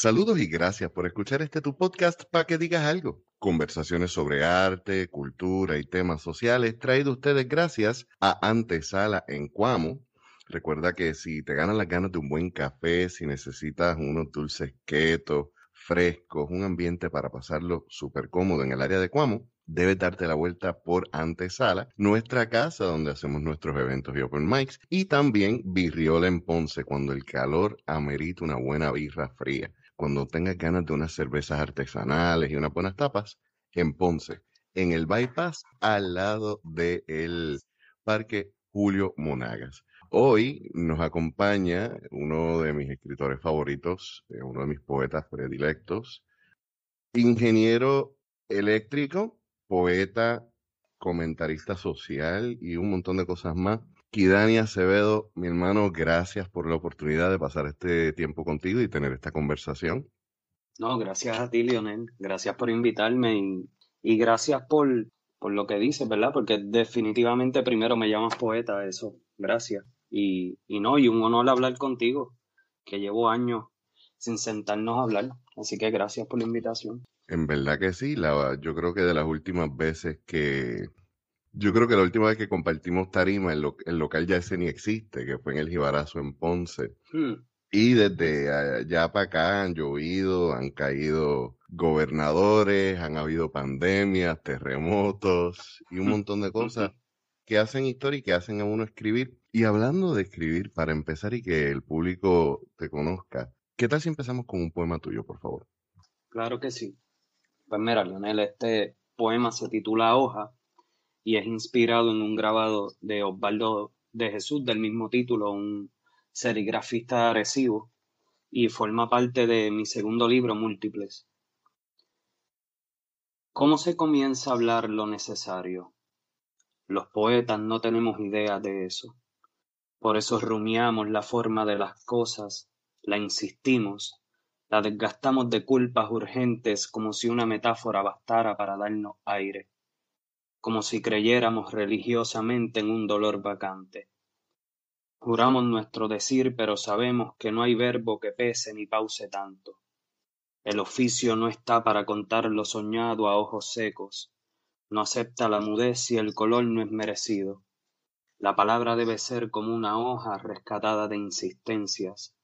Saludos y gracias por escuchar este tu podcast para que digas algo. Conversaciones sobre arte, cultura y temas sociales traído ustedes gracias a Antesala en Cuamo. Recuerda que si te ganan las ganas de un buen café, si necesitas unos dulces keto, frescos, un ambiente para pasarlo súper cómodo en el área de Cuamo, debes darte la vuelta por Antesala, nuestra casa donde hacemos nuestros eventos y open mics, y también Birriola en Ponce, cuando el calor amerita una buena birra fría. Cuando tengas ganas de unas cervezas artesanales y unas buenas tapas, en Ponce, en el bypass al lado del Parque Julio Monagas. Hoy nos acompaña uno de mis escritores favoritos, eh, uno de mis poetas predilectos, ingeniero eléctrico, poeta, comentarista social y un montón de cosas más. Kidani Acevedo, mi hermano, gracias por la oportunidad de pasar este tiempo contigo y tener esta conversación. No, gracias a ti, Lionel. Gracias por invitarme y, gracias por, por lo que dices, ¿verdad? Porque definitivamente primero me llamas poeta, eso. Gracias. Y, y no, y un honor hablar contigo, que llevo años sin sentarnos a hablar. Así que gracias por la invitación. En verdad que sí, la, yo creo que de las últimas veces que, yo creo que la última vez que compartimos tarima, el, el local ya ese ni existe, que fue en el Jibarazo en Ponce. Hmm. Y desde allá para acá han llovido, han caído gobernadores, han habido pandemias, terremotos y un montón de cosas que hacen historia y que hacen a uno escribir. Y hablando de escribir, para empezar y que el público te conozca, ¿qué tal si empezamos con un poema tuyo, por favor? Claro que sí. Pues mira, Lionel, este poema se titula Hoja y es inspirado en un grabado de Osvaldo de Jesús del mismo título, un serigrafista agresivo, y forma parte de mi segundo libro, Múltiples. ¿Cómo se comienza a hablar lo necesario? Los poetas no tenemos idea de eso. Por eso rumiamos la forma de las cosas, la insistimos, la desgastamos de culpas urgentes como si una metáfora bastara para darnos aire, como si creyéramos religiosamente en un dolor vacante. Juramos nuestro decir, pero sabemos que no hay verbo que pese ni pause tanto. El oficio no está para contar lo soñado a ojos secos, no acepta la mudez y el color no es merecido. La palabra debe ser como una hoja rescatada de insistencias,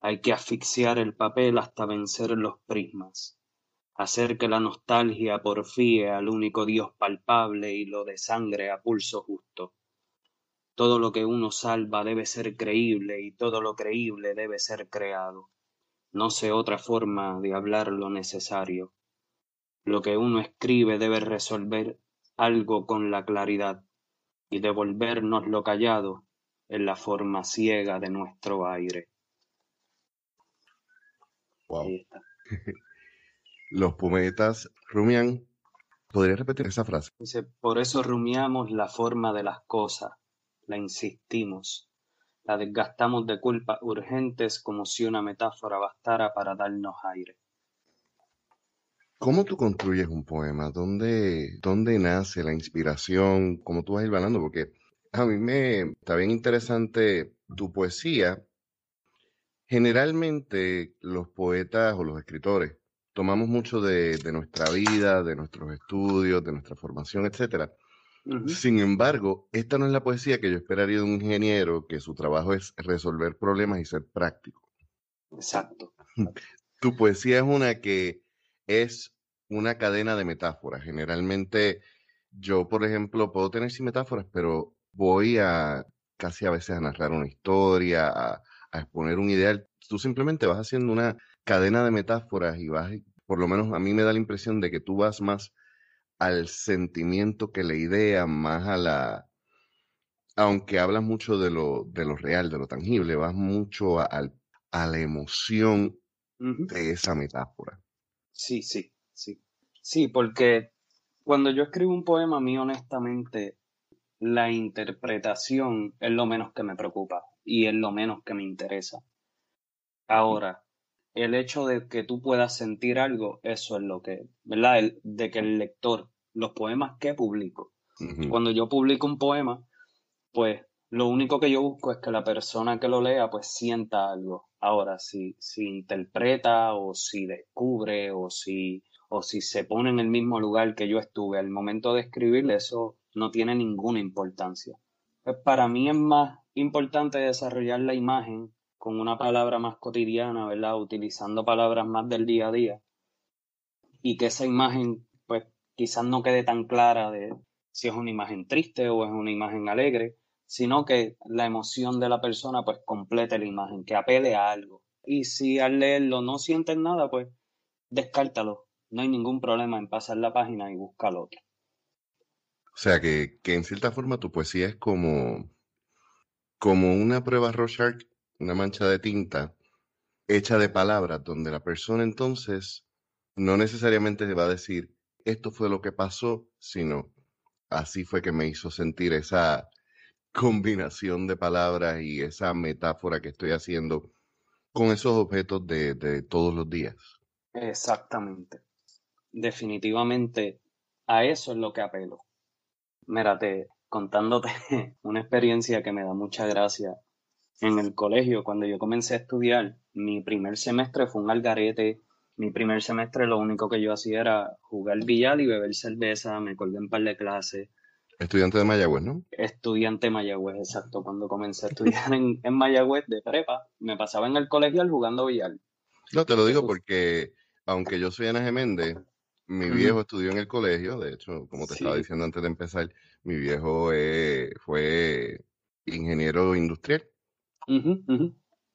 hay que asfixiar el papel hasta vencer los prismas, hacer que la nostalgia porfíe al único Dios palpable y lo de sangre a pulso justo. Todo lo que uno salva debe ser creíble y todo lo creíble debe ser creado. No sé otra forma de hablar lo necesario. Lo que uno escribe debe resolver algo con la claridad y devolvernos lo callado en la forma ciega de nuestro aire. Los poetas rumian. ¿Podría repetir esa frase? Dice, por eso rumiamos la forma de las cosas, la insistimos, la desgastamos de culpas urgentes como si una metáfora bastara para darnos aire. ¿Cómo tú construyes un poema? ¿Dónde, dónde nace la inspiración? ¿Cómo tú vas a ir hablando? Porque a mí me está bien interesante tu poesía, Generalmente los poetas o los escritores tomamos mucho de, nuestra vida, de nuestros estudios, de nuestra formación, etc. Sin embargo, esta no es la poesía que yo esperaría de un ingeniero que su trabajo es resolver problemas y ser práctico. Exacto. Tu poesía es una que es una cadena de metáforas. Generalmente yo, por ejemplo, puedo tener sin metáforas, pero voy a casi a veces a narrar una historia, a, a exponer un ideal, tú simplemente vas haciendo una cadena de metáforas y vas, por lo menos a mí me da la impresión de que tú vas más al sentimiento que la idea, más a la, aunque hablas mucho de lo, de lo real, de lo tangible, vas mucho a, a la emoción de esa metáfora. Sí, sí, sí. Sí, porque cuando yo escribo un poema, a mí honestamente la interpretación es lo menos que me preocupa y es lo menos que me interesa. Ahora, el hecho de que tú puedas sentir algo, eso es lo que, ¿verdad? El, de que el lector, los poemas que publico, cuando yo publico un poema, pues lo único que yo busco es que la persona que lo lea pues sienta algo. Ahora, si, si interpreta o si descubre o si, o si se pone en el mismo lugar que yo estuve al momento de escribir, eso no tiene ninguna importancia. Pues para mí es más importante desarrollar la imagen con una palabra más cotidiana, ¿verdad? Utilizando palabras más del día a día. Y que esa imagen, pues, quizás no quede tan clara de si es una imagen triste o es una imagen alegre, sino que la emoción de la persona, pues, complete la imagen, que apele a algo. Y si al leerlo no sientes nada, pues, descártalo. No hay ningún problema en pasar la página y buscar otro. O sea, que, que en cierta forma tu poesía es como, como una prueba Rorschach una mancha de tinta hecha de palabras, donde la persona entonces no necesariamente se va a decir, esto fue lo que pasó, sino así fue que me hizo sentir esa combinación de palabras y esa metáfora que estoy haciendo con esos objetos de, de todos los días. Exactamente. Definitivamente a eso es lo que apelo. Mírate, contándote una experiencia que me da mucha gracia en el colegio, cuando yo comencé a estudiar, mi primer semestre fue un algarete. Mi primer semestre lo único que yo hacía era jugar billar y beber cerveza, me colgué en par de clases. Estudiante de Mayagüez, ¿no? Estudiante de Mayagüez, exacto. Cuando comencé a estudiar en, en Mayagüez de prepa, me pasaba en el colegial jugando billar. No, te lo digo porque, aunque yo soy Ana Geméndez, mi viejo estudió en el colegio, de hecho, como te estaba diciendo antes de empezar, mi viejo eh, fue ingeniero industrial.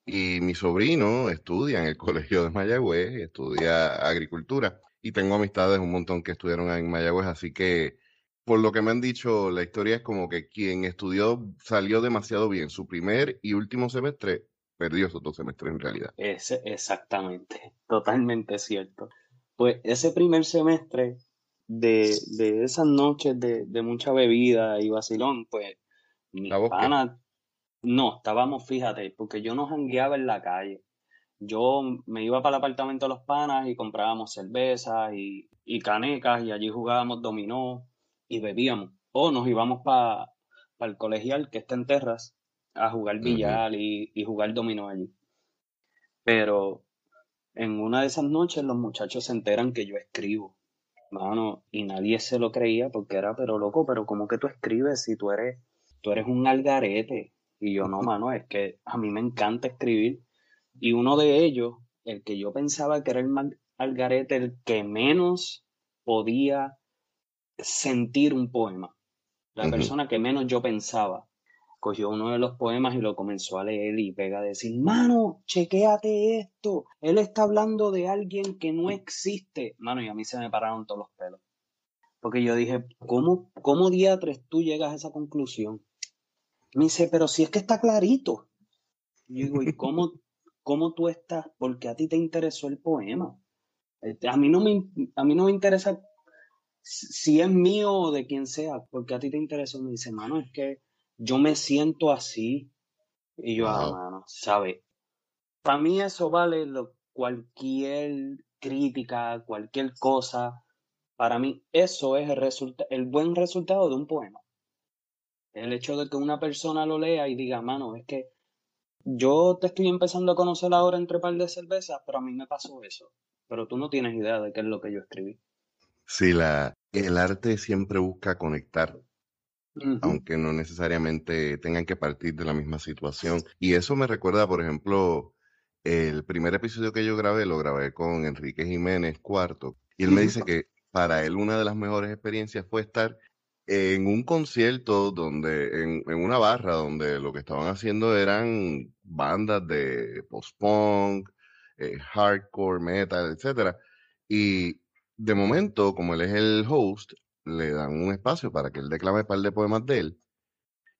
Y mi sobrino estudia en el colegio de Mayagüez, estudia agricultura y tengo amistades un montón que estudiaron en Mayagüez, así que por lo que me han dicho, la historia es como que quien estudió salió demasiado bien. Su primer y último semestre perdió esos dos semestres en realidad. Ese, exactamente, totalmente cierto. Pues ese primer semestre de, de esas noches de, de, mucha bebida y vacilón, pues mis panas no, estábamos, fíjate, porque yo no jangueaba en la calle. Yo me iba para el apartamento de los panas y comprábamos cervezas y, canecas y allí jugábamos dominó y bebíamos. O nos íbamos para el colegial que está en Terras a jugar billar y, y jugar dominó allí. Pero en una de esas noches los muchachos se enteran que yo escribo. Mano, y nadie se lo creía porque era, pero loco, pero ¿cómo que tú escribes si tú eres, tú eres un algarete? Y yo, no, mano, es que a mí me encanta escribir. Y uno de ellos, el que yo pensaba que era el algarete, el que menos podía sentir un poema. La persona que menos yo pensaba. Cogió uno de los poemas y lo comenzó a leer y pega a decir, mano, chequéate esto. Él está hablando de alguien que no existe. Mano, y a mí se me pararon todos los pelos. Porque yo dije, ¿cómo, cómo diatres tú llegas a esa conclusión? Me dice, pero si es que está clarito. Y digo, ¿y cómo, cómo tú estás? Porque a ti te interesó el poema. Este, a mí no me, a mí no me interesa si es mío o de quien sea, porque a ti te interesó. Me dice, mano, es que yo me siento así. Y yo, ah, mano, ¿sabes? Para mí eso vale lo, cualquier crítica, cualquier cosa. Para mí eso es el, el buen resultado de un poema. El hecho de que una persona lo lea y diga, mano, es que yo te estoy empezando a conocer ahora entre par de cervezas, pero a mí me pasó eso. Pero tú no tienes idea de qué es lo que yo escribí. Sí, la, el arte siempre busca conectar, aunque no necesariamente tengan que partir de la misma situación. Y eso me recuerda, por ejemplo, el primer episodio que yo grabé, lo grabé con Enrique Jiménez Cuarto, y él me dice que para él una de las mejores experiencias fue estar en un concierto donde, en, una barra donde lo que estaban haciendo eran bandas de post-punk, eh, hardcore, metal, etcétera. Y de momento, como él es el host, le dan un espacio para que él declame un par de poemas de él.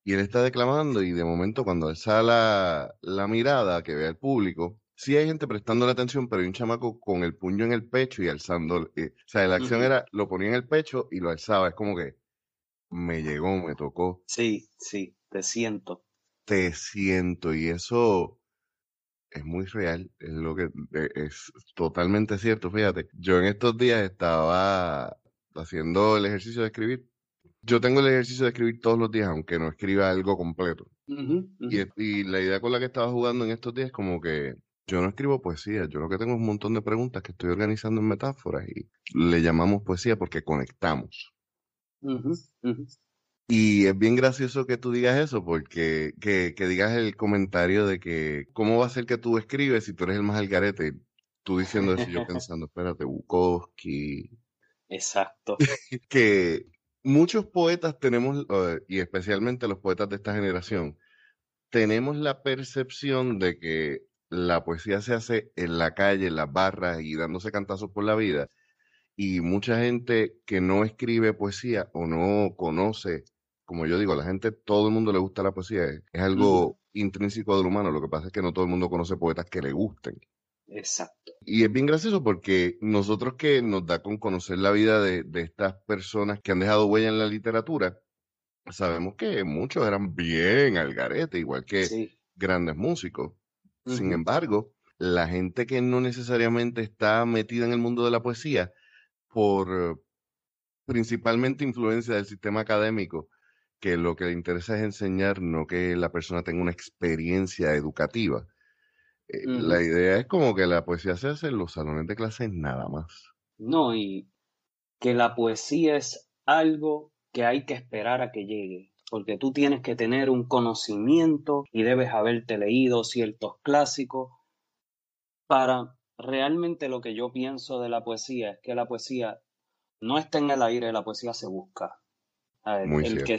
Y él está declamando y de momento cuando alza la, la mirada que ve al público, sí hay gente prestando la atención, pero hay un chamaco con el puño en el pecho y alzando. Eh, o sea, la acción era, lo ponía en el pecho y lo alzaba. Es como que me llegó, me tocó. Sí, sí, te siento. Te siento y eso es muy real, es lo que e, es totalmente cierto. Fíjate, yo en estos días estaba haciendo el ejercicio de escribir yo tengo el ejercicio de escribir todos los días, aunque no escriba algo completo. Y, y, la idea con la que estaba jugando en estos días es como que yo no escribo poesía, yo lo que tengo es un montón de preguntas que estoy organizando en metáforas y le llamamos poesía porque conectamos. Y es bien gracioso que tú digas eso, porque que, que, digas el comentario de que cómo va a ser que tú escribes si tú eres el más algarete. Tú diciendo eso, yo pensando, espérate, Bukowski. Exacto. que muchos poetas tenemos, eh, y especialmente los poetas de esta generación, tenemos la percepción de que la poesía se hace en la calle, en las barras y dándose cantazos por la vida. Y mucha gente que no escribe poesía o no conoce, como yo digo, a la gente, todo el mundo le gusta la poesía, es, algo intrínseco del humano, lo que pasa es que no todo el mundo conoce poetas que le gusten. Exacto. Y es bien gracioso porque nosotros que nos da con conocer la vida de, de estas personas que han dejado huella en la literatura, sabemos que muchos eran bien al garete, igual que grandes músicos. Sin embargo, la gente que no necesariamente está metida en el mundo de la poesía, por principalmente influencia del sistema académico, que lo que le interesa es enseñar, no que la persona tenga una experiencia educativa. Eh, la idea es como que la poesía se hace en los salones de clases nada más. No, y que la poesía es algo que hay que esperar a que llegue porque tú tienes que tener un conocimiento y debes haberte leído ciertos clásicos para realmente lo que yo pienso de la poesía es que la poesía no está en el aire, la poesía se busca. el, que,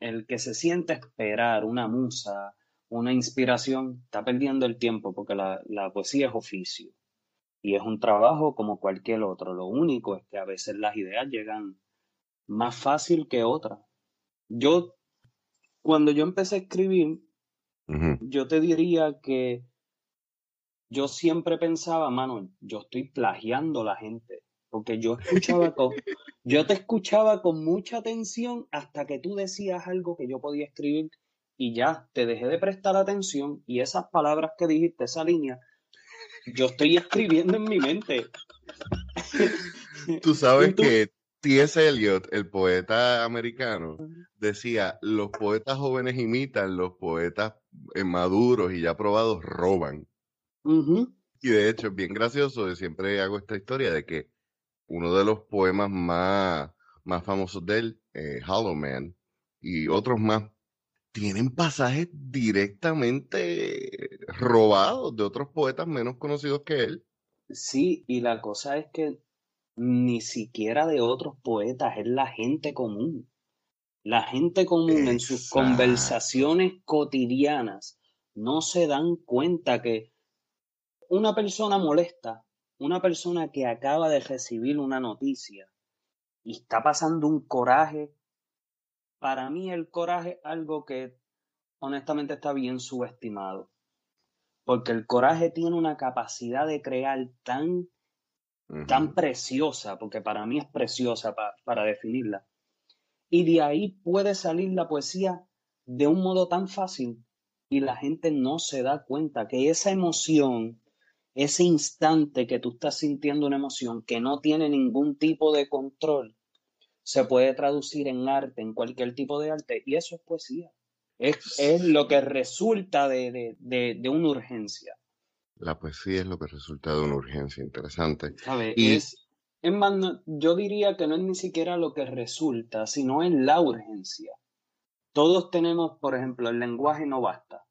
el que se siente esperar una musa, una inspiración, está perdiendo el tiempo porque la, la poesía es oficio y es un trabajo como cualquier otro. Lo único es que a veces las ideas llegan más fácil que otras. Yo cuando yo empecé a escribir, yo te diría que yo siempre pensaba, mano, yo estoy plagiando a la gente, porque yo escuchaba con, yo te escuchaba con mucha atención hasta que tú decías algo que yo podía escribir y ya te dejé de prestar atención y esas palabras que dijiste, esa línea, yo estoy escribiendo en mi mente. Tú sabes que T.S. Eliot, el poeta americano, decía, los poetas jóvenes imitan, los poetas maduros y ya probados roban. Y de hecho es bien gracioso, siempre hago esta historia de que uno de los poemas más, más famosos de él, eh, Hollow Man, y otros más, tienen pasajes directamente robados de otros poetas menos conocidos que él. Sí, y la cosa es que ni siquiera de otros poetas, es la gente común. La gente común en sus conversaciones cotidianas no se dan cuenta que una persona molesta, una persona que acaba de recibir una noticia y está pasando un coraje, para mí el coraje es algo que honestamente está bien subestimado, porque el coraje tiene una capacidad de crear tan tan preciosa, porque para mí es preciosa para definirla. Y de ahí puede salir la poesía de un modo tan fácil y la gente no se da cuenta que esa emoción, ese instante que tú estás sintiendo una emoción que no tiene ningún tipo de control, se puede traducir en arte, en cualquier tipo de arte, y eso es poesía. Es, es lo que resulta de, de, de, de una urgencia. La poesía es lo que resulta de una urgencia interesante. Y... Es, es más, yo diría que no es ni siquiera lo que resulta, sino en la urgencia. Todos tenemos, por ejemplo, el lenguaje no basta.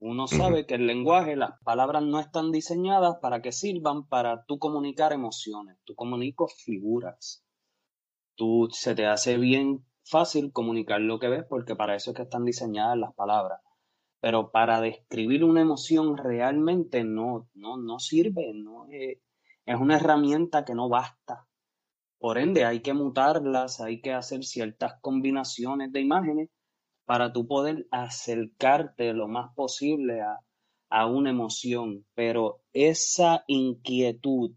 Uno sabe que el lenguaje, las palabras no están diseñadas para que sirvan para tú comunicar emociones, tú comunicas figuras. Tú se te hace bien fácil comunicar lo que ves porque para eso es que están diseñadas las palabras pero para describir una emoción realmente no, no, no sirve, no es, una herramienta que no basta. Por ende, hay que mutarlas, hay que hacer ciertas combinaciones de imágenes para tú poder acercarte lo más posible a, a una emoción. Pero esa inquietud,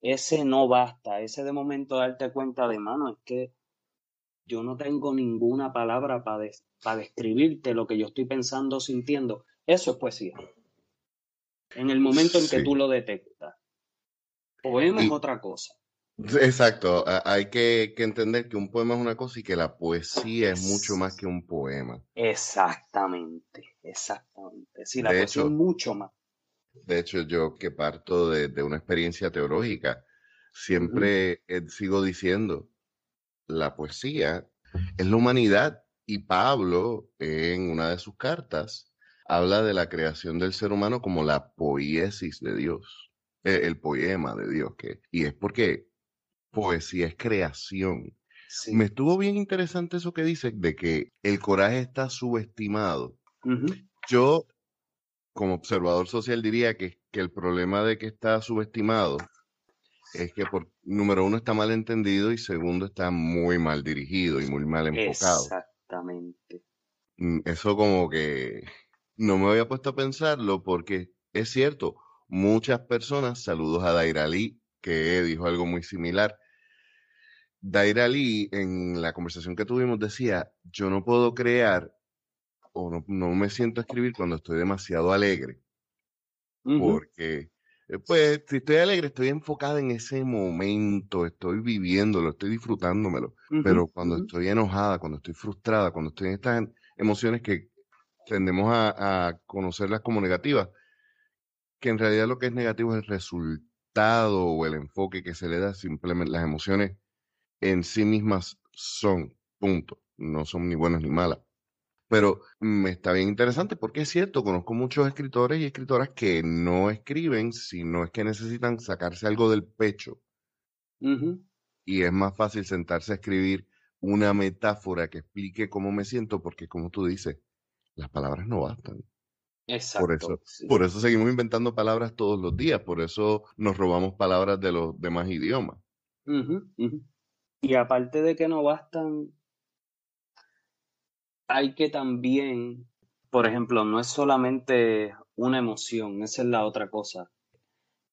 ese no basta, ese de momento darte cuenta de mano, es que yo no tengo ninguna palabra para, para describirte lo que yo estoy pensando, sintiendo. Eso es poesía. En el momento en que tú lo detectas. Poema es otra cosa. Exacto, hay que, entender que un poema es una cosa y que la poesía es mucho más que un poema. Exactamente, exactamente. Sí, la poesía es mucho más. De hecho, yo que parto de, una experiencia teológica, siempre eh, sigo diciendo, la poesía es la humanidad. Y Pablo, en una de sus cartas, habla de la creación del ser humano como la poiesis de Dios, eh, el poema de Dios. Que, y es porque poesía es creación. Me estuvo bien interesante eso que dice de que el coraje está subestimado. Yo, como observador social, diría que, que, el problema de que está subestimado es que, por, número uno, está mal entendido y segundo, está muy mal dirigido y muy mal enfocado. Exactamente. Mm, eso como que no me había puesto a pensarlo porque es cierto, muchas personas, saludos a Daira Ali, que dijo algo muy similar. Daira Ali, en la conversación que tuvimos, decía, yo no puedo crear o no, me siento a escribir cuando estoy demasiado alegre. Porque, eh, pues, si estoy alegre, estoy enfocada en ese momento, estoy viviéndolo, estoy disfrutándomelo. Pero cuando estoy enojada, cuando estoy frustrada, cuando estoy en estas emociones que tendemos a, a conocerlas como negativas, que en realidad lo que es negativo es el resultado o el enfoque que se le da, simplemente las emociones en sí mismas son, punto, no son ni buenas ni malas. Pero me está bien interesante porque es cierto, conozco muchos escritores y escritoras que no escriben, sino es que necesitan sacarse algo del pecho. Y es más fácil sentarse a escribir una metáfora que explique cómo me siento, porque como tú dices, las palabras no bastan. Exacto. Por eso, por eso seguimos inventando palabras todos los días, por eso nos robamos palabras de los demás idiomas. Y aparte de que no bastan, hay que también, por ejemplo, no es solamente una emoción, esa es la otra cosa.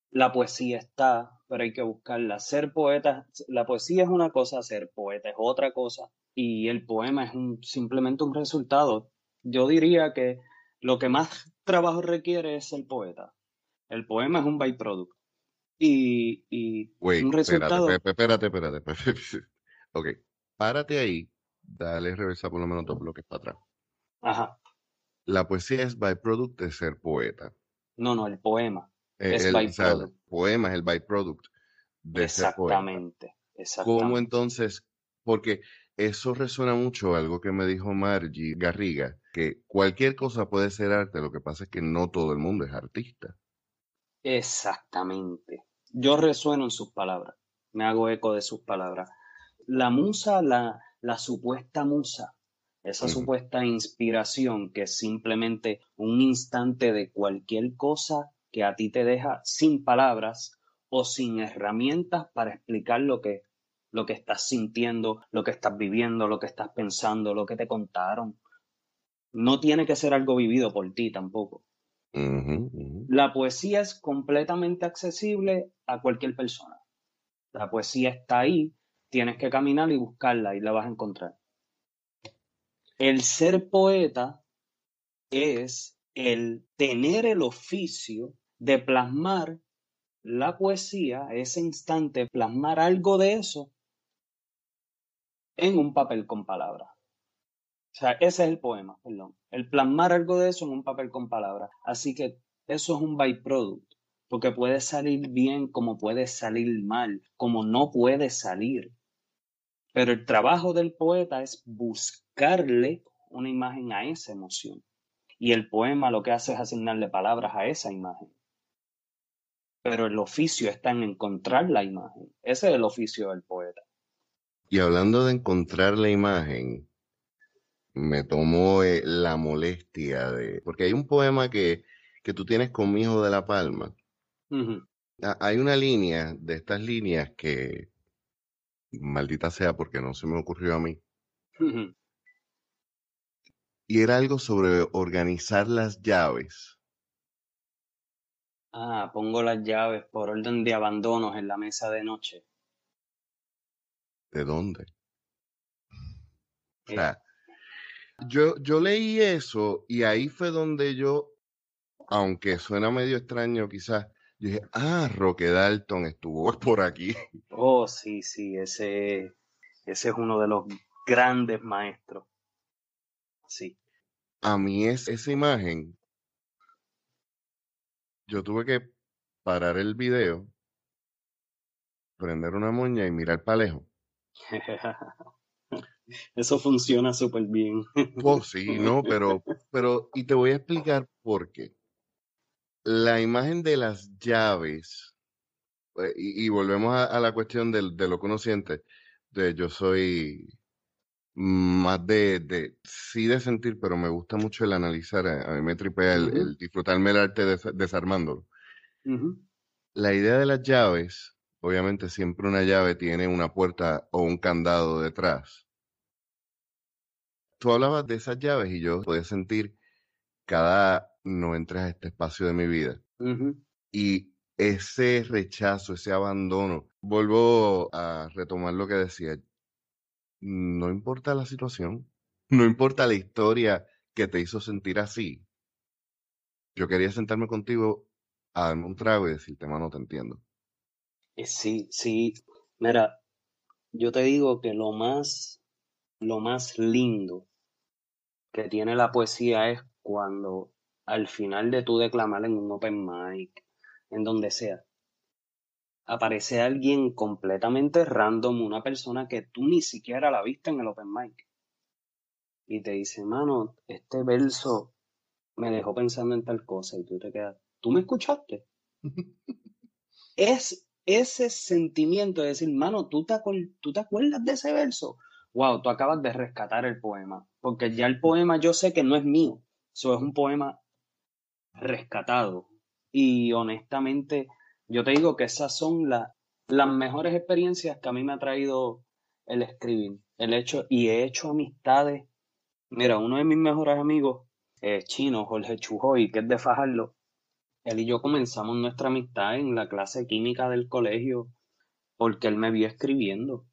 La poesía está, pero hay que buscarla. Ser poeta, la poesía es una cosa, ser poeta es otra cosa, y el poema es simplemente un resultado. Yo diría que lo que más trabajo requiere es el poeta. El poema es un byproduct. Y, y un resultado. Espérate, espérate, espérate, ok, párate ahí, dale reversa por lo menos dos bloques para atrás. Ajá. La poesía es byproduct de ser poeta. No, no, el poema eh, es byproduct. el poema es el byproduct de ser poeta. Exactamente. ¿Cómo entonces? Porque eso resuena mucho algo que me dijo Margie Garriga, que cualquier cosa puede ser arte, lo que pasa es que no todo el mundo es artista. Exactamente. Yo resueno en sus palabras, me hago eco de sus palabras. La musa, la, la supuesta musa, esa supuesta inspiración que es simplemente un instante de cualquier cosa que a ti te deja sin palabras o sin herramientas para explicar lo que lo que estás sintiendo, lo que estás viviendo, lo que estás pensando, lo que te contaron. No tiene que ser algo vivido por ti tampoco. La poesía es completamente accesible a cualquier persona. La poesía está ahí, tienes que caminar y buscarla y la vas a encontrar. El ser poeta es el tener el oficio de plasmar la poesía, ese instante, plasmar algo de eso en un papel con palabras. O sea, ese es el poema, perdón. El plasmar algo de eso en un papel con palabras. Así que eso es un byproduct, porque puede salir bien como puede salir mal, como no puede salir. Pero el trabajo del poeta es buscarle una imagen a esa emoción. Y el poema lo que hace es asignarle palabras a esa imagen. Pero el oficio está en encontrar la imagen. Ese es el oficio del poeta. Y hablando de encontrar la imagen, me tomó eh, la molestia de... Porque hay un poema que, que tú tienes con mi hijo de La Palma. Hay una línea de estas líneas que, maldita sea porque no se me ocurrió a mí. Y era algo sobre organizar las llaves. Ah, pongo las llaves por orden de abandonos en la mesa de noche. ¿De dónde? O sea, yo, yo leí eso y ahí fue donde yo, aunque suena medio extraño quizás, Yo dije, ah, Roque Dalton estuvo por aquí. Oh, sí, sí, ese, ese es uno de los grandes maestros. Sí. A mí es esa imagen, yo tuve que parar el video, prender una moña y mirar para lejos. Eso funciona súper bien. Oh, sí, no, pero, pero, y te voy a explicar por qué. La imagen de las llaves, eh, y, y volvemos a, a la cuestión del, de lo que uno siente, de yo soy más de, de, sí de sentir, pero me gusta mucho el analizar, a, a mí me tripea el, Ujú, el disfrutarme el arte des- desarmándolo. La idea de las llaves, obviamente siempre una llave tiene una puerta o un candado detrás. Tú hablabas de esas llaves y yo podía sentir cada no entres a este espacio de mi vida. Y ese rechazo, ese abandono, vuelvo a retomar lo que decía, no importa la situación, no importa la historia que te hizo sentir así. Yo quería sentarme contigo a darme un trago y decirte, mano, te entiendo. Eh, Sí, sí. Mira, yo te digo que lo más, lo más lindo que tiene la poesía es cuando al final de tu declamar en un open mic, en donde sea, aparece alguien completamente random, una persona que tú ni siquiera la viste en el open mic, y te dice, mano, este verso me dejó pensando en tal cosa, y tú te quedas, ¿tú me escuchaste? Es ese sentimiento de decir, mano, ¿tú te, ¿tú te acuerdas de ese verso? Wow, tú acabas de rescatar el poema, porque ya el poema yo sé que no es mío, eso es un poema rescatado. Y honestamente, yo te digo que esas son la- las mejores experiencias que a mí me ha traído el escribir. El hecho, y he hecho amistades. Mira, uno de mis mejores amigos es chino, Jorge Chujoy, que es de Fajardo. Él y yo comenzamos nuestra amistad en la clase química del colegio porque él me vio escribiendo.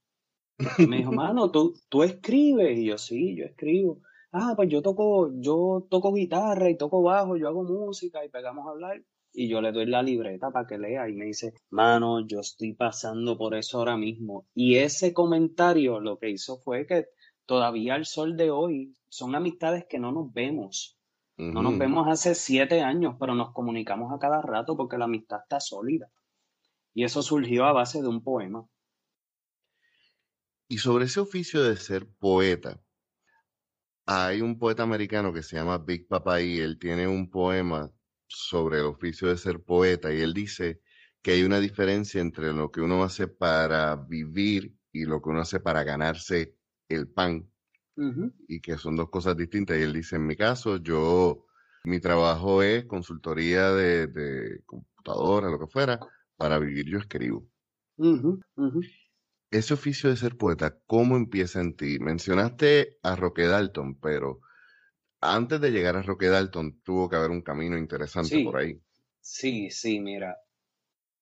Me dijo, mano, ¿tú, tú escribes. Y yo, sí, yo escribo. Ah, pues yo toco, yo toco guitarra y toco bajo, yo hago música y pegamos a hablar. Y yo le doy la libreta para que lea y me dice, mano, yo estoy pasando por eso ahora mismo. Y ese comentario lo que hizo fue que todavía al sol de hoy son amistades que no nos vemos. No nos vemos hace siete años, pero nos comunicamos a cada rato porque la amistad está sólida. Y eso surgió a base de un poema. Y sobre ese oficio de ser poeta, hay un poeta americano que se llama Big Papa y él tiene un poema sobre el oficio de ser poeta y él dice que hay una diferencia entre lo que uno hace para vivir y lo que uno hace para ganarse el pan y que son dos cosas distintas. Y él dice, en mi caso, yo, mi trabajo es consultoría de, de computadora, lo que fuera, para vivir yo escribo. Ese oficio de ser poeta, ¿cómo empieza en ti? Mencionaste a Roque Dalton, pero antes de llegar a Roque Dalton tuvo que haber un camino interesante por ahí. sí, sí, mira.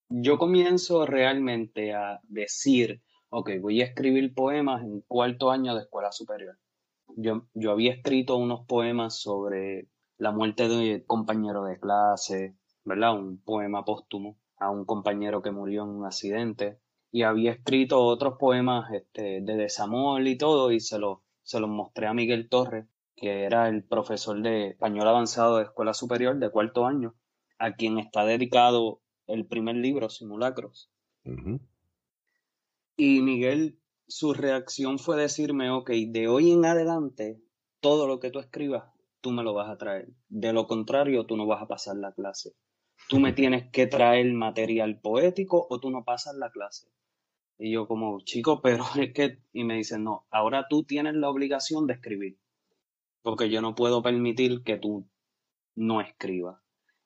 Yo comienzo realmente a decir, ok, voy a escribir poemas en cuarto año de escuela superior. Yo, yo había escrito unos poemas sobre la muerte de un compañero de clase, ¿verdad? Un poema póstumo a un compañero que murió en un accidente. Y había escrito otros poemas este, de desamor y todo, y se los, se los mostré a Miguel Torres, que era el profesor de español avanzado de escuela superior de cuarto año, a quien está dedicado el primer libro, Simulacros. Y Miguel, su reacción fue decirme, ok, de hoy en adelante, todo lo que tú escribas, tú me lo vas a traer. De lo contrario, tú no vas a pasar la clase. Tú me tienes que traer material poético o tú no pasas la clase. Y yo como, chico, pero es que, y me dicen, no, ahora tú tienes la obligación de escribir, porque yo no puedo permitir que tú no escribas.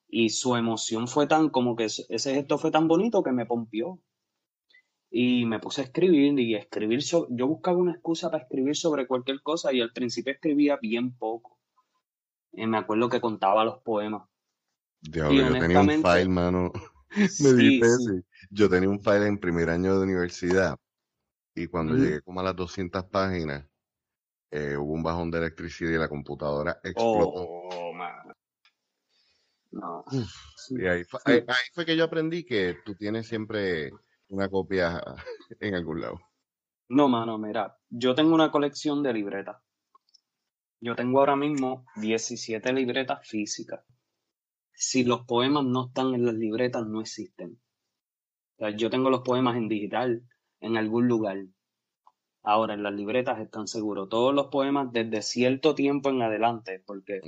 Y su emoción fue tan, como que ese gesto fue tan bonito que me pompió. Y me puse a escribir y escribir, so- yo buscaba una excusa para escribir sobre cualquier cosa y al principio escribía bien poco. Y me acuerdo que contaba los poemas. Diablo, yo tenía un file, mano. Me sí. Yo tenía un file en primer año de universidad y cuando llegué como a las 200 páginas, eh, hubo un bajón de electricidad y la computadora explotó. Oh, man. No. Y ahí fue, ahí fue que yo aprendí que tú tienes siempre una copia en algún lado. No, mano, mira, yo tengo una colección de libretas. Yo tengo ahora mismo 17 libretas físicas. Si los poemas no están en las libretas, no existen. Yo tengo los poemas en digital en algún lugar. Ahora, en las libretas están seguros. Todos los poemas desde cierto tiempo en adelante, porque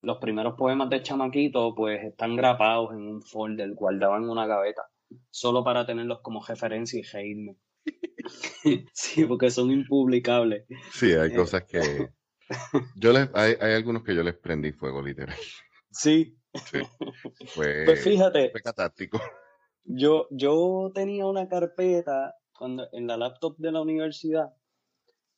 los primeros poemas de Chamaquito, pues están grapados en un folder, guardados en una gaveta, solo para tenerlos como referencia y reírme. sí, porque son impublicables. Sí, hay eh, cosas que. Yo les, hay, hay algunos que yo les prendí fuego, literal. Sí. sí. Fue, pues fíjate. Fue catártico. Yo, yo tenía una carpeta cuando en la laptop de la universidad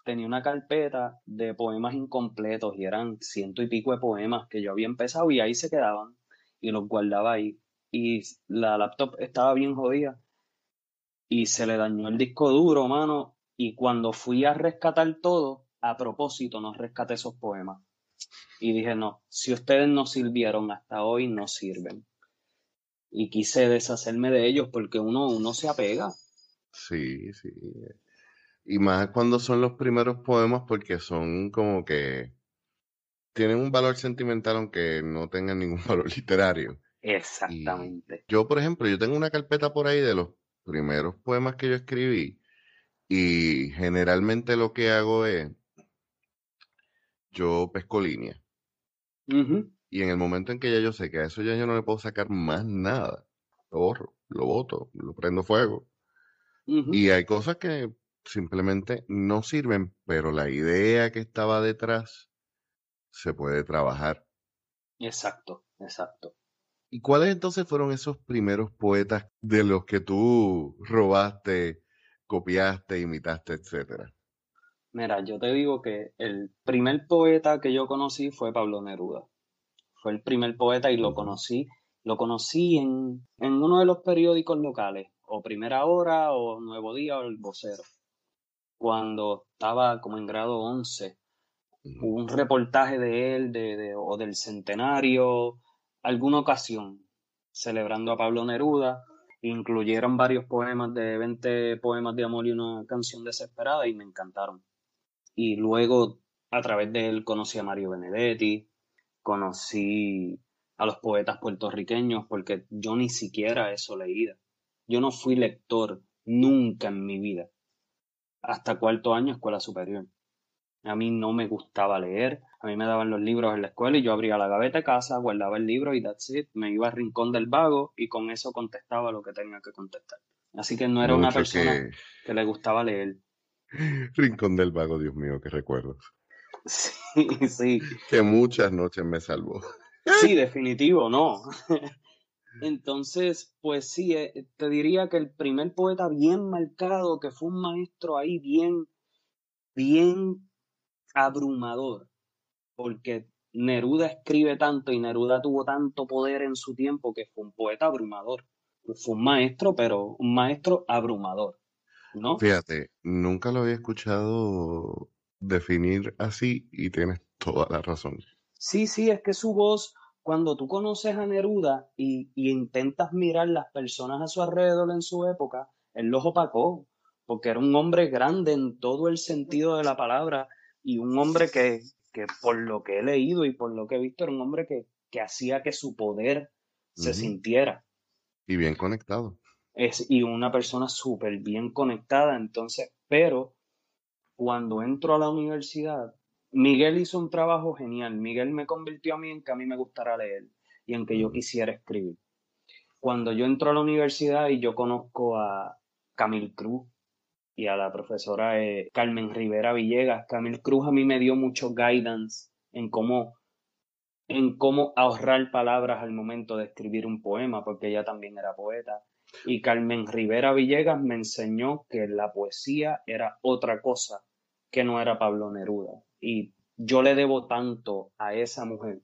tenía una carpeta de poemas incompletos y eran ciento y pico de poemas que yo había empezado y ahí se quedaban y los guardaba ahí. Y la laptop estaba bien jodida y se le dañó el disco duro, mano. Y cuando fui a rescatar todo, a propósito, no rescaté esos poemas. Y dije, no, si ustedes no sirvieron hasta hoy, no sirven. Y quise deshacerme de ellos porque uno, uno se apega. Sí, sí. Y más cuando son los primeros poemas porque son como que tienen un valor sentimental aunque no tengan ningún valor literario. Exactamente. yo, por ejemplo, yo tengo una carpeta por ahí de los primeros poemas que yo escribí y generalmente lo que hago es, yo pesco línea. Y en el momento en que ya yo sé que a eso ya yo no le puedo sacar más nada, lo borro, lo boto, lo prendo fuego. Y hay cosas que simplemente no sirven, pero la idea que estaba detrás se puede trabajar. Exacto, exacto. ¿Y cuáles entonces fueron esos primeros poetas de los que tú robaste, copiaste, imitaste, etcétera? Mira, yo te digo que el primer poeta que yo conocí fue Pablo Neruda. Fue el primer poeta y lo conocí, lo conocí en, en uno de los periódicos locales, o Primera Hora, o Nuevo Día, o El Vocero. Cuando estaba como en grado 11, hubo un reportaje de él, de, o del centenario, alguna ocasión celebrando a Pablo Neruda. Incluyeron varios poemas de 20 poemas de amor y una canción desesperada y me encantaron. Y luego a través de él conocí a Mario Benedetti, conocí a los poetas puertorriqueños porque yo ni siquiera eso leída. Yo no fui lector nunca en mi vida, hasta cuarto año escuela superior. A mí no me gustaba leer, a mí me daban los libros en la escuela y yo abría la gaveta de casa, guardaba el libro y that's it. Me iba al rincón del vago y con eso contestaba lo que tenía que contestar. Así que no era una persona que... le gustaba leer. Rincón del vago, Dios mío, qué recuerdos. Sí, sí. Que muchas noches me salvó. Sí, definitivo, no. Entonces, pues sí, eh, te diría que el primer poeta bien marcado, que fue un maestro ahí bien, bien abrumador, porque Neruda escribe tanto y Neruda tuvo tanto poder en su tiempo que fue un poeta abrumador. Fue un maestro, pero un maestro abrumador, ¿no? Fíjate, nunca lo había escuchado definir así y tienes toda la razón. Sí, sí, es que su voz, cuando tú conoces a Neruda y, y intentas mirar las personas a su alrededor en su época, él los opacó, porque era un hombre grande en todo el sentido de la palabra y un hombre que, que por lo que he leído y por lo que he visto era un hombre que, que hacía que su poder se sintiera. Y bien conectado. Es, y una persona súper bien conectada, entonces, pero cuando entro a la universidad, Miguel hizo un trabajo genial. Miguel me convirtió a mí en que a mí me gustara leer y en que yo quisiera escribir. Cuando yo entro a la universidad y yo conozco a Camil Cruz, y a la profesora eh, Carmen Rivera Villegas. Camil Cruz a mí me dio mucho guidance en cómo, en cómo ahorrar palabras al momento de escribir un poema, porque ella también era poeta. Y Carmen Rivera Villegas me enseñó que la poesía era otra cosa que no era Pablo Neruda. Y yo le debo tanto a esa mujer.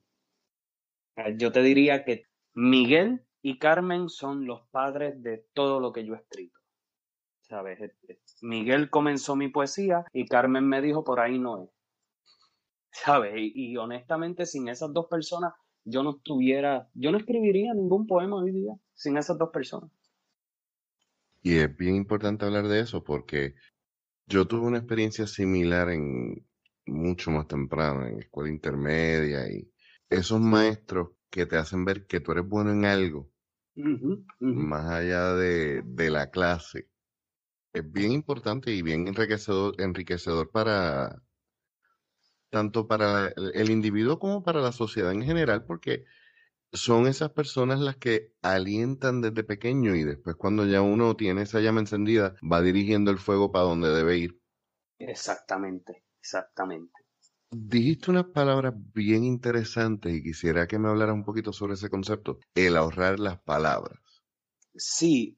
Yo te diría que Miguel y Carmen son los padres de todo lo que yo he escrito. ¿Sabes? Miguel comenzó mi poesía y Carmen me dijo por ahí no es. ¿Sabes? Y, honestamente sin esas dos personas yo no estuviera, yo no escribiría ningún poema hoy día sin esas dos personas. Y es bien importante hablar de eso porque yo tuve una experiencia similar en mucho más temprano, en escuela intermedia y esos maestros que te hacen ver que tú eres bueno en algo, más allá de, de, la clase, es bien importante y bien enriquecedor, enriquecedor para tanto para el individuo como para la sociedad en general, porque son esas personas las que alientan desde pequeño y después cuando ya uno tiene esa llama encendida, va dirigiendo el fuego para donde debe ir. Exactamente, exactamente. Dijiste unas palabras bien interesantes y quisiera que me hablaras un poquito sobre ese concepto, el ahorrar las palabras. Sí,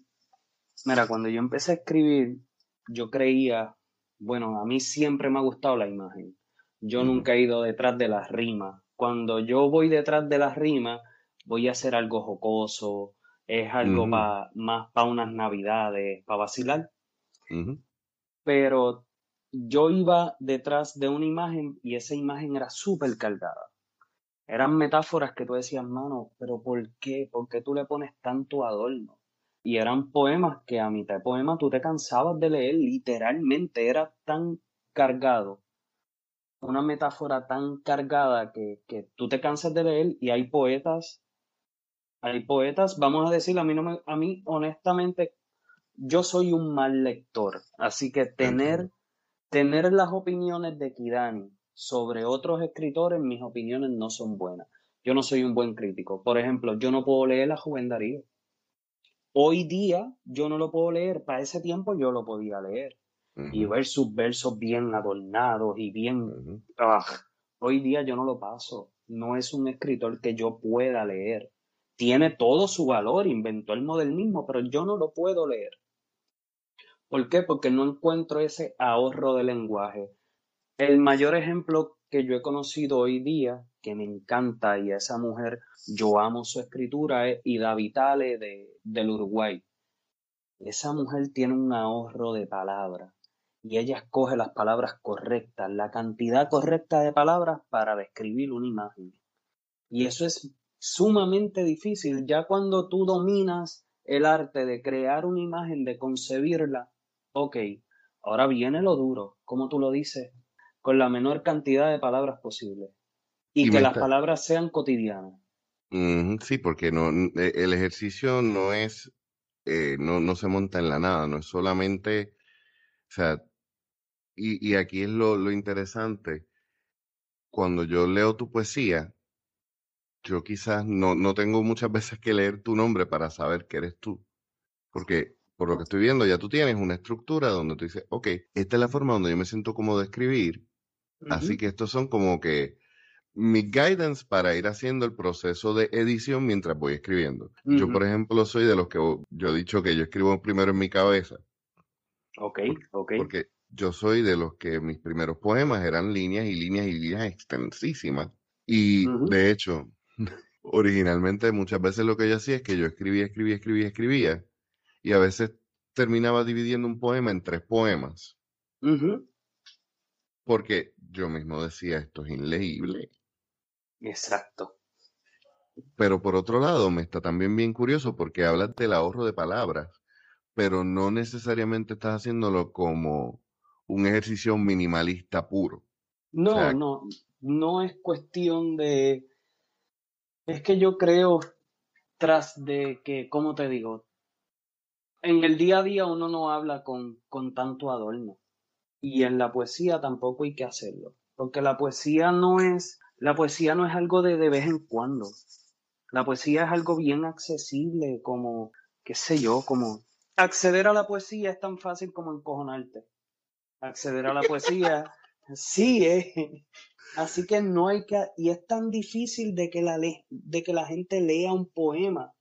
mira, cuando yo empecé a escribir, yo creía, bueno, a mí siempre me ha gustado la imagen. Yo nunca he ido detrás de las rimas. Cuando yo voy detrás de las rimas, voy a hacer algo jocoso, es algo más para unas navidades, para vacilar. Pero yo iba detrás de una imagen y esa imagen era súper cargada. Eran metáforas que tú decías, mano, pero ¿por qué? ¿Por qué tú le pones tanto adorno? Y eran poemas que a mitad de poema tú te cansabas de leer, literalmente era tan cargado, una metáfora tan cargada que, que tú te cansas de leer y hay poetas hay poetas, vamos a decir, a mí, no me, a mí honestamente, yo soy un mal lector, así que tener, tener las opiniones de Kidani sobre otros escritores, mis opiniones no son buenas. Yo no soy un buen crítico. Por ejemplo, yo no puedo leer la Juven Darío. Hoy día yo no lo puedo leer, para ese tiempo yo lo podía leer. Y ver sus versos bien adornados y bien... Ah, hoy día yo no lo paso. No es un escritor que yo pueda leer tiene todo su valor, inventó el modernismo, pero yo no lo puedo leer. ¿Por qué? Porque no encuentro ese ahorro de lenguaje. El mayor ejemplo que yo he conocido hoy día, que me encanta, y a esa mujer yo amo su escritura, es Ida Vitale de, del Uruguay. Esa mujer tiene un ahorro de palabras y ella escoge las palabras correctas, la cantidad correcta de palabras para describir una imagen. Y eso es sumamente difícil. Ya cuando tú dominas el arte de crear una imagen, de concebirla, ok, ahora viene lo duro, como tú lo dices, con la menor cantidad de palabras posible. Y, que las palabras sean cotidianas. sí, porque no, e, el ejercicio no es, eh, no, no se monta en la nada, no es solamente, o sea, y, y aquí es lo, lo interesante, cuando yo leo tu poesía, yo quizás no, no tengo muchas veces que leer tu nombre para saber que eres tú. Porque por lo que estoy viendo, ya tú tienes una estructura donde tú dices, ok, esta es la forma donde yo me siento cómodo de escribir. Así que estos son como que mis guidance para ir haciendo el proceso de edición mientras voy escribiendo. Yo, por ejemplo, soy de los que yo he dicho que yo escribo primero en mi cabeza. Ok, ok. Porque yo soy de los que mis primeros poemas eran líneas y líneas y líneas extensísimas. Y de hecho, Originalmente muchas veces lo que yo hacía es que yo escribía, escribía, escribía, escribía y a veces terminaba dividiendo un poema en tres poemas. Porque yo mismo decía, esto es inlegible. Exacto. Pero por otro lado, me está también bien curioso porque hablas del ahorro de palabras, pero no necesariamente estás haciéndolo como un ejercicio minimalista puro. No, no, no es cuestión de es que yo creo, tras de que, ¿cómo te digo? En el día a día uno no habla con, con tanto adorno. Y en la poesía tampoco hay que hacerlo. Porque la poesía no es, la poesía no es algo de de vez en cuando. La poesía es algo bien accesible, como, qué sé yo, como acceder a la poesía es tan fácil como encojonarte. Acceder a la poesía, sí, eh, Así que no hay que, y es tan difícil de que la, de que la gente lea un poema.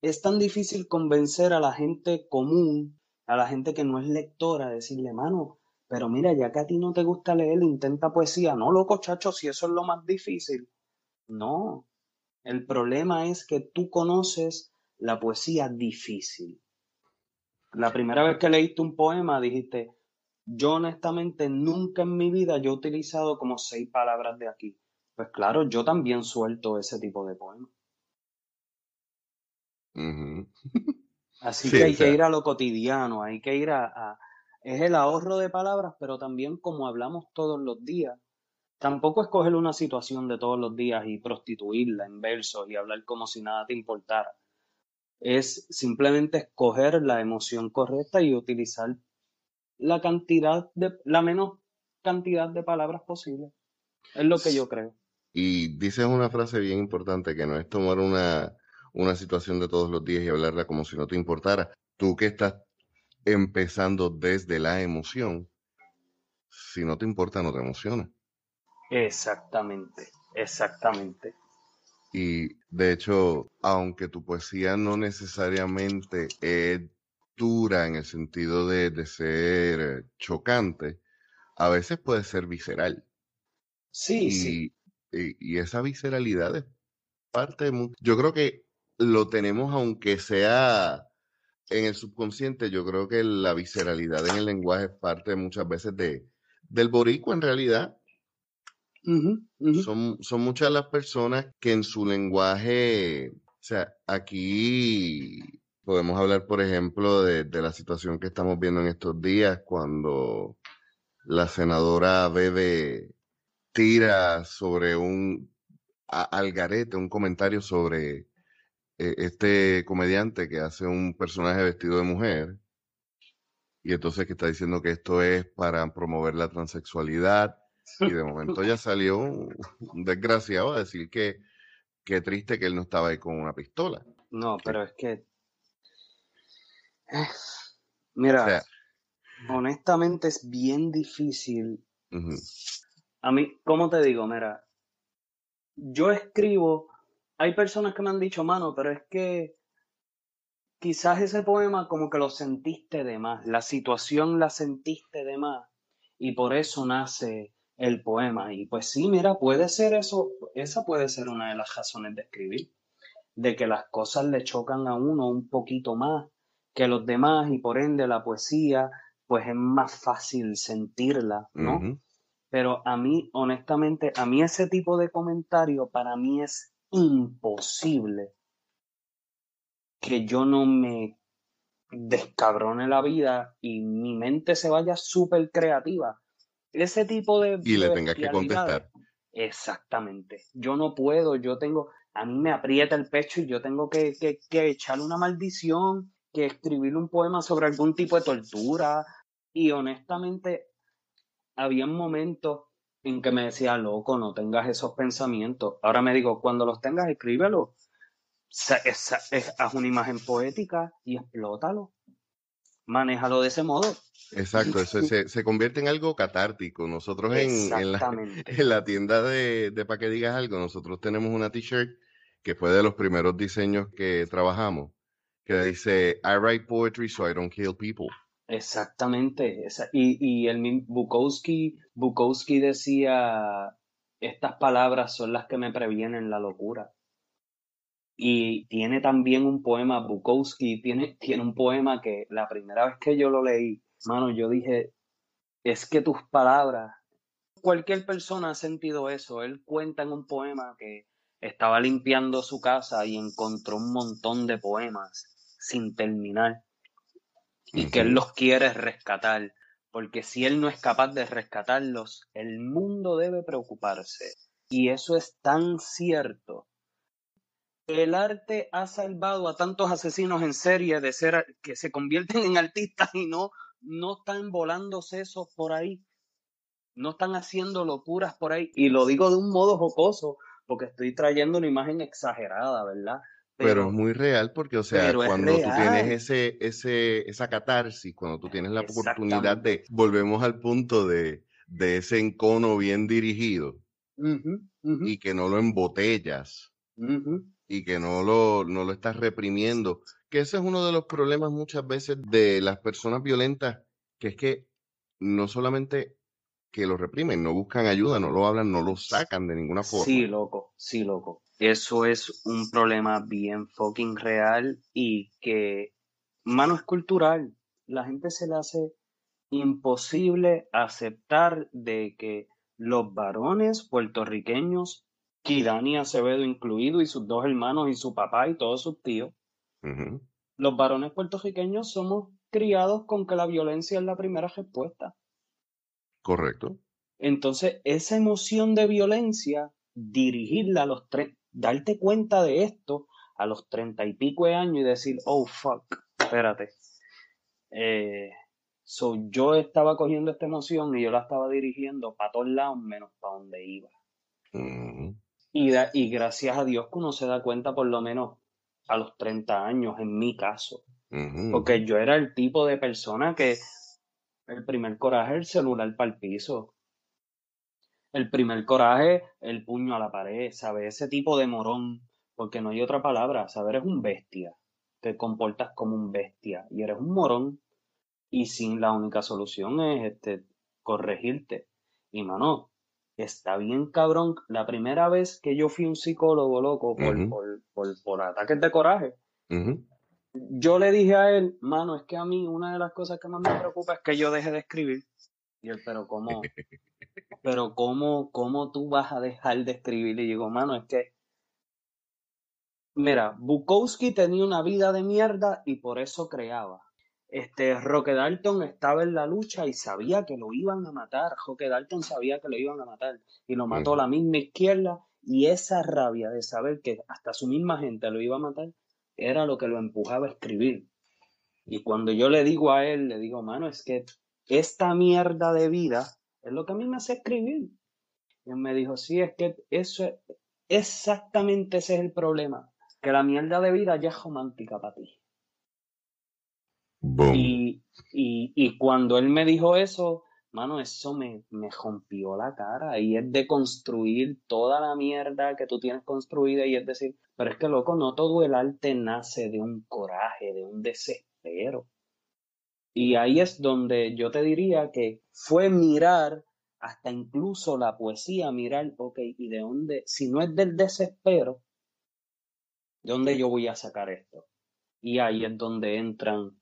Es tan difícil convencer a la gente común, a la gente que no es lectora, decirle, mano, pero mira, ya que a ti no te gusta leer, intenta poesía. No, loco, chacho, si eso es lo más difícil. No. El problema es que tú conoces la poesía difícil. La primera vez que leíste un poema dijiste, yo honestamente nunca en mi vida yo he utilizado como seis palabras de aquí. pues claro, yo también suelto ese tipo de poemas. Así que hay que ir a lo cotidiano, hay que ir a, Es el ahorro de palabras, pero también como hablamos todos los días, tampoco escoger una situación de todos los días y prostituirla en versos y hablar como si nada te importara. Es simplemente escoger la emoción correcta y utilizar la cantidad de, la menos cantidad de palabras posible. Es lo que yo creo. Y dices una frase bien importante, que no es tomar una, una situación de todos los días y hablarla como si no te importara. Tú que estás empezando desde la emoción, si no te importa, no te emociona. Exactamente, exactamente. Y de hecho, aunque tu poesía no necesariamente es dura en el sentido de, de ser chocante, a veces puede ser visceral. Sí, sí y, esa visceralidad es parte de... Yo creo que lo tenemos aunque sea en el subconsciente, yo creo que la visceralidad en el lenguaje es parte muchas veces de, del boricua en realidad. Son, son muchas las personas que en su lenguaje, o sea, aquí podemos hablar, por ejemplo, de, de la situación que estamos viendo en estos días cuando la senadora Bebe tira sobre un algarete, un comentario sobre eh, este comediante que hace un personaje vestido de mujer y entonces que está diciendo que esto es para promover la transexualidad y de momento ya salió un, desgraciado a decir que qué triste que él no estaba ahí con una pistola. No, pero es que mira, honestamente es bien difícil a mí, ¿cómo te digo? Mira, yo escribo, hay personas que me han dicho, mano, pero es que quizás ese poema como que lo sentiste de más, la situación la sentiste de más y por eso nace el poema. Y pues sí, mira, puede ser eso, esa puede ser una de las razones de escribir, de que las cosas le chocan a uno un poquito más que los demás y por ende la poesía pues es más fácil sentirla, ¿no? Pero a mí, honestamente, a mí ese tipo de comentario para mí es imposible que yo no me descabrone la vida y mi mente se vaya súper creativa. Ese tipo de... Y le tengas que contestar. Exactamente. Yo no puedo, yo tengo, a mí me aprieta el pecho y yo tengo que, que, que echarle una maldición, que escribir un poema sobre algún tipo de tortura. Y honestamente, había momentos en que me decía, loco, no tengas esos pensamientos. Ahora me digo, cuando los tengas, escríbelo. haz una imagen poética y explótalo. Manéjalo de ese modo. Exacto, eso se, convierte en algo catártico. Nosotros en, la, tienda de, de Pa' que digas algo, nosotros tenemos una t-shirt que fue de los primeros diseños que trabajamos, que dice, I write poetry so I don't kill people. Exactamente. y, y el Bukowski, Bukowski decía, estas palabras son las que me previenen la locura. Y tiene también un poema, Bukowski tiene, tiene un poema que la primera vez que yo lo leí, mano, yo dije, es que tus palabras, cualquier persona ha sentido eso. Él cuenta en un poema que estaba limpiando su casa y encontró un montón de poemas sin terminar y que Él los quiere rescatar, porque si Él no es capaz de rescatarlos, el mundo debe preocuparse. Y eso es tan cierto. El arte ha salvado a tantos asesinos en serie de ser que se convierten en artistas y no, no están volando sesos por ahí. No están haciendo locuras por ahí. Y lo digo de un modo jocoso, porque estoy trayendo una imagen exagerada, ¿verdad? Pero, es muy real porque, o sea, cuando tú tienes ese, ese, esa catarsis, cuando tú tienes la oportunidad de, volvemos al punto de, de ese encono bien dirigido y que no lo embotellas y que no lo, no lo estás reprimiendo, que ese es uno de los problemas muchas veces de las personas violentas, que es que no solamente que lo reprimen, no buscan ayuda, no lo hablan, no lo sacan de ninguna forma. Sí, loco, sí, loco. Eso es un problema bien fucking real y que, mano, es cultural. La gente se le hace imposible aceptar de que los varones puertorriqueños Kidani Acevedo incluido, y sus dos hermanos, y su papá, y todos sus tíos. Los varones puertorriqueños somos criados con que la violencia es la primera respuesta. Correcto. Entonces, esa emoción de violencia, dirigirla a los tres, darte cuenta de esto a los treinta y pico de años y decir, oh, fuck, espérate. Eh, so, yo estaba cogiendo esta emoción y yo la estaba dirigiendo para todos lados menos para donde iba. y, y gracias a Dios que uno se da cuenta por lo menos a los 30 años, en mi caso. Porque yo era el tipo de persona que el primer coraje, el celular para el piso. El primer coraje, el puño a la pared, ¿sabes? Ese tipo de morón, porque no hay otra palabra, saber es un bestia. Te comportas como un bestia y eres un morón. Y sin la única solución es este, corregirte. Y mano, está bien cabrón. La primera vez que yo fui un psicólogo, loco, por, por, por, ataques de coraje, yo le dije a él, mano, es que a mí una de las cosas que más me preocupa es que yo deje de escribir. Pero ¿cómo? pero ¿cómo, cómo tú vas a dejar de escribir? Y digo, mano, es que, mira, Bukowski tenía una vida de mierda y por eso creaba. Este, Roque Dalton estaba en la lucha y sabía que lo iban a matar. Roque Dalton sabía que lo iban a matar y lo mató la misma izquierda y esa rabia de saber que hasta su misma gente lo iba a matar era lo que lo empujaba a escribir. Y cuando yo le digo a él, le digo, mano, es que esta mierda de vida es lo que a mí me hace escribir. Y él me dijo, sí, es que eso exactamente ese es el problema, que la mierda de vida ya es romántica para ti. Y, y, y, cuando él me dijo eso, mano, eso me, me rompió la cara. Y es de construir toda la mierda que tú tienes construida y es decir, pero es que loco, no todo el arte nace de un coraje, de un desespero. Y ahí es donde yo te diría que fue mirar hasta incluso la poesía, mirar, ok, ¿y de dónde? Si no es del desespero, ¿de dónde yo voy a sacar esto? Y ahí es donde entran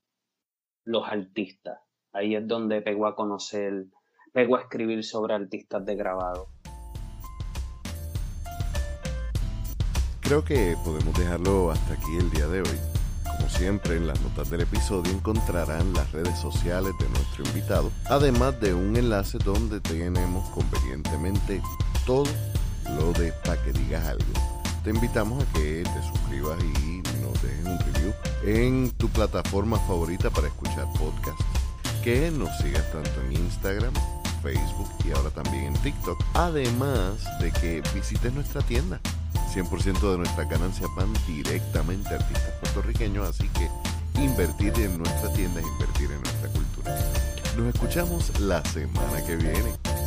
los artistas. Ahí es donde pego a conocer, pego a escribir sobre artistas de grabado. Creo que podemos dejarlo hasta aquí el día de hoy. Como siempre, en las notas del episodio encontrarán las redes sociales de nuestro invitado, además de un enlace donde tenemos convenientemente todo lo de para que digas algo. Te invitamos a que te suscribas y nos dejes un review en tu plataforma favorita para escuchar podcasts. Que nos sigas tanto en Instagram, Facebook y ahora también en TikTok. Además de que visites nuestra tienda 100% de nuestras ganancias van directamente a artistas puertorriqueños, así que invertir en nuestra tienda es invertir en nuestra cultura. Nos escuchamos la semana que viene.